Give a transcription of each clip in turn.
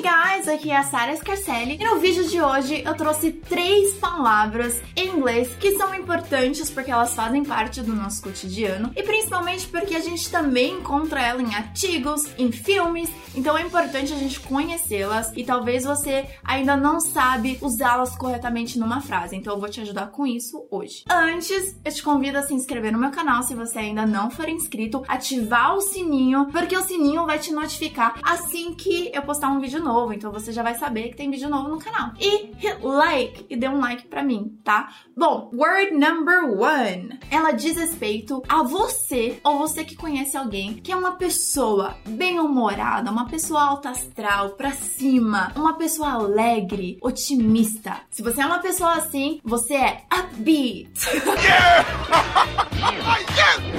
Hey guys, aqui é a Sara Scarcelli. E no vídeo de hoje eu trouxe três palavras em inglês que são importantes porque elas fazem parte do nosso cotidiano e principalmente porque a gente também encontra ela em artigos, em filmes, então é importante a gente conhecê-las e talvez você ainda não sabe usá-las corretamente numa frase, então eu vou te ajudar com isso hoje. Antes, eu te convido a se inscrever no meu canal se você ainda não for inscrito, ativar o sininho, porque o sininho vai te notificar assim que eu postar um vídeo vídeo novo, então você já vai saber que tem vídeo novo no canal. E hit like e dê um like pra mim, tá? Bom, word number one. Ela diz respeito a você ou você que conhece alguém que é uma pessoa bem-humorada, uma pessoa alta astral, pra cima, uma pessoa alegre, otimista. Se você é uma pessoa assim, você é upbeat.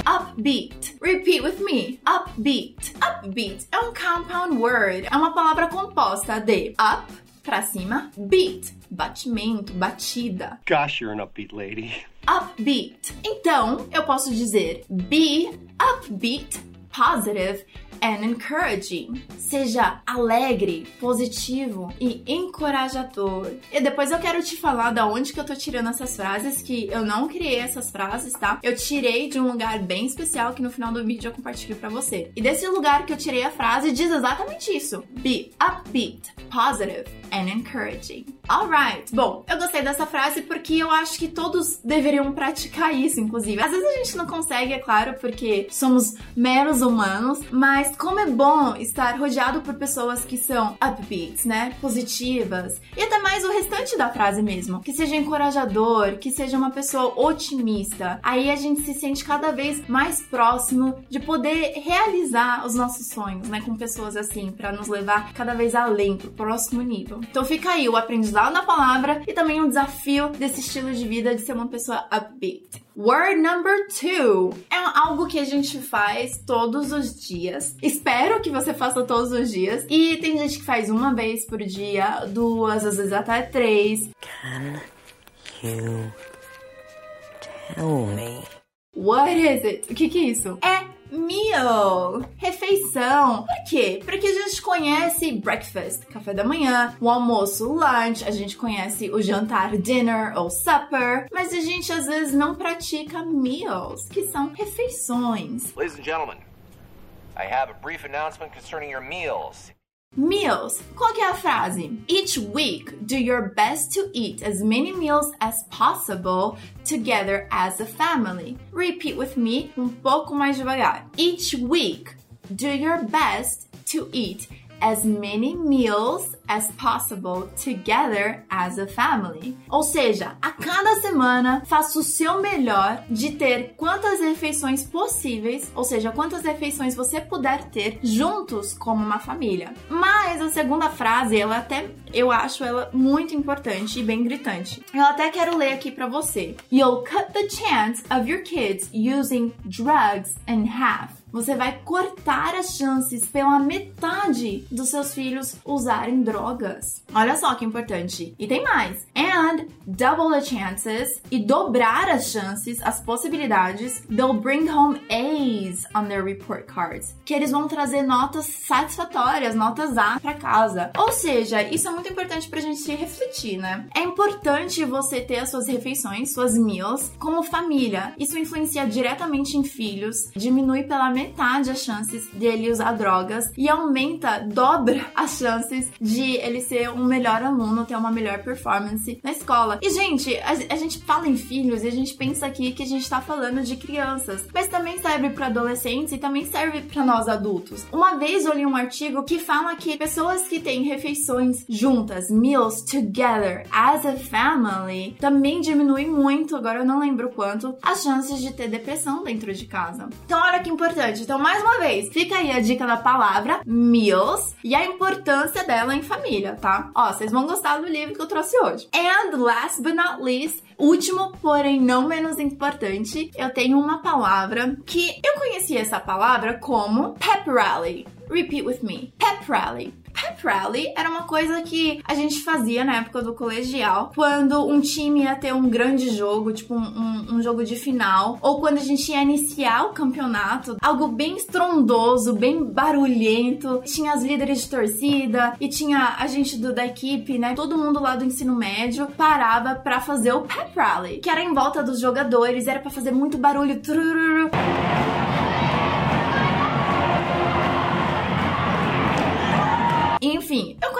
upbeat. Repeat with me. Upbeat. Upbeat é um compound word. É uma palavra composta de up, pra cima, beat, batimento, batida. Gosh, you're an upbeat lady. Upbeat. Então, eu posso dizer be upbeat, positive and encouraging. Seja alegre, positivo e encorajador. E depois eu quero te falar da onde que eu tô tirando essas frases, que eu não criei essas frases, tá? Eu tirei de um lugar bem especial que no final do vídeo eu compartilho para você. E desse lugar que eu tirei a frase diz exatamente isso: be upbeat, positive and encouraging. Alright. Bom, eu gostei dessa frase porque eu acho que todos deveriam praticar isso, inclusive. Às vezes a gente não consegue, é claro, porque somos meros humanos, mas como é bom estar rodeado por pessoas que são upbeats, né? Positivas. E até mais o restante da frase mesmo. Que seja encorajador, que seja uma pessoa otimista. Aí a gente se sente cada vez mais próximo de poder realizar os nossos sonhos, né? Com pessoas assim, para nos levar cada vez além, pro próximo nível. Então fica aí o aprendizado da palavra e também um desafio desse estilo de vida de ser uma pessoa upbeat. Word number two é algo que a gente faz todos os dias. Espero que você faça todos os dias. E tem gente que faz uma vez por dia, duas, às vezes até três. Can you tell me? What is it? O que, que é isso? É meal, refeição. Por quê? Porque a gente conhece breakfast, café da manhã, o almoço, lunch, a gente conhece o jantar, dinner ou supper, mas a gente às vezes não pratica meals, que são refeições. Ladies and gentlemen, I have a brief announcement concerning your meals. Meals. Qual que é a frase? Each week, do your best to eat as many meals as possible together as a family. Repeat with me um pouco mais devagar. Each week, do your best to eat as many meals as possible together as a family. Ou seja, a cada semana faça o seu melhor de ter quantas refeições possíveis, ou seja, quantas refeições você puder ter juntos como uma família. Mas a segunda frase, ela até eu acho ela muito importante e bem gritante. Eu até quero ler aqui para você. You'll cut the chance of your kids using drugs in half você vai cortar as chances pela metade dos seus filhos usarem drogas. Olha só que importante. E tem mais. And double the chances e dobrar as chances, as possibilidades. They'll bring home A's on their report cards. Que eles vão trazer notas satisfatórias, notas A para casa. Ou seja, isso é muito importante pra gente refletir, né? É importante você ter as suas refeições, suas meals, como família. Isso influencia diretamente em filhos, diminui pela metade metade as chances de ele usar drogas e aumenta, dobra as chances de ele ser um melhor aluno, ter uma melhor performance na escola. E, gente, a, a gente fala em filhos e a gente pensa aqui que a gente tá falando de crianças, mas também serve para adolescentes e também serve para nós adultos. Uma vez eu li um artigo que fala que pessoas que têm refeições juntas, meals together as a family, também diminui muito, agora eu não lembro quanto, as chances de ter depressão dentro de casa. Então, olha que importante então, mais uma vez, fica aí a dica da palavra meals e a importância dela em família, tá? Ó, vocês vão gostar do livro que eu trouxe hoje. And last but not least, último, porém não menos importante, eu tenho uma palavra que eu conheci essa palavra como pep rally. Repeat with me. Pep rally. Pep rally era uma coisa que a gente fazia na época do colegial, quando um time ia ter um grande jogo, tipo um, um, um jogo de final, ou quando a gente ia iniciar o campeonato, algo bem estrondoso, bem barulhento. Tinha as líderes de torcida e tinha a gente do, da equipe, né? Todo mundo lá do ensino médio parava para fazer o pep rally, que era em volta dos jogadores, era para fazer muito barulho. Trururu.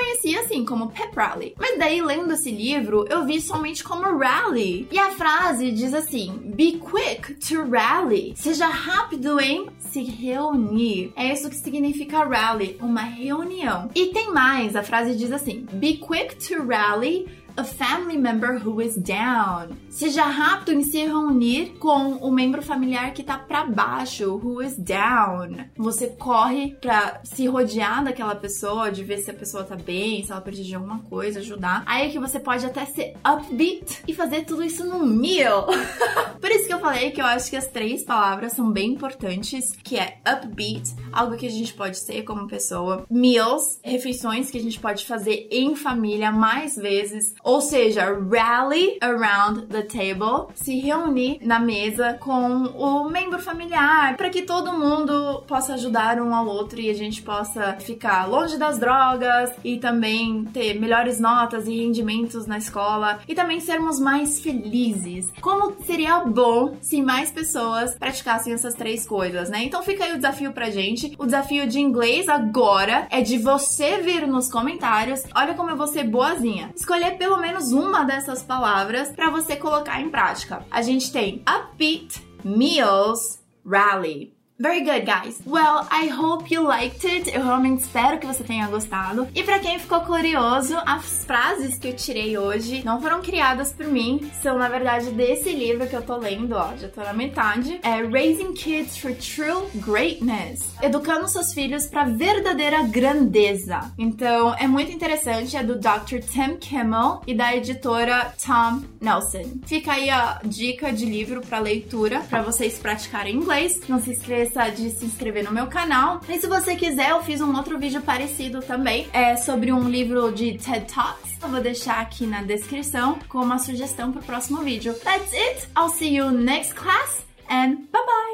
Conhecia assim como pep rally. Mas daí, lendo esse livro, eu vi somente como rally. E a frase diz assim: Be quick to rally. Seja rápido em se reunir. É isso que significa rally, uma reunião. E tem mais, a frase diz assim: Be quick to rally a family member who is down. Seja rápido em se reunir com o membro familiar que tá para baixo, who is down. Você corre para se rodear daquela pessoa, de ver se a pessoa tá bem, se ela precisa de alguma coisa, ajudar. Aí é que você pode até ser upbeat e fazer tudo isso num meal. Por isso que eu falei que eu acho que as três palavras são bem importantes, que é upbeat, algo que a gente pode ser como pessoa, meals, refeições que a gente pode fazer em família mais vezes, ou seja, rally around the table, se reunir na mesa com o membro familiar, para que todo mundo possa ajudar um ao outro e a gente possa ficar longe das drogas e também ter melhores notas e rendimentos na escola e também sermos mais felizes. Como seria bom se mais pessoas praticassem essas três coisas, né? Então fica aí o desafio pra gente. O desafio de inglês agora é de você vir nos comentários. Olha como eu vou ser boazinha. Escolher pelo menos uma dessas palavras para você colocar em prática. A gente tem upbeat, meals, rally. Very good, guys. Well, I hope you liked it. Eu realmente espero que você tenha gostado. E para quem ficou curioso, as frases que eu tirei hoje não foram criadas por mim, são na verdade desse livro que eu tô lendo, ó, já tô na metade. É Raising Kids for True Greatness. Educando seus filhos para verdadeira grandeza. Então, é muito interessante, é do Dr. Tim Kimmel e da editora Tom Nelson. Fica aí a dica de livro para leitura para vocês praticarem inglês. Não se esqueça de se inscrever no meu canal. E se você quiser, eu fiz um outro vídeo parecido também, é sobre um livro de TED Talks. Eu vou deixar aqui na descrição com uma sugestão pro próximo vídeo. That's it! I'll see you next class and bye bye!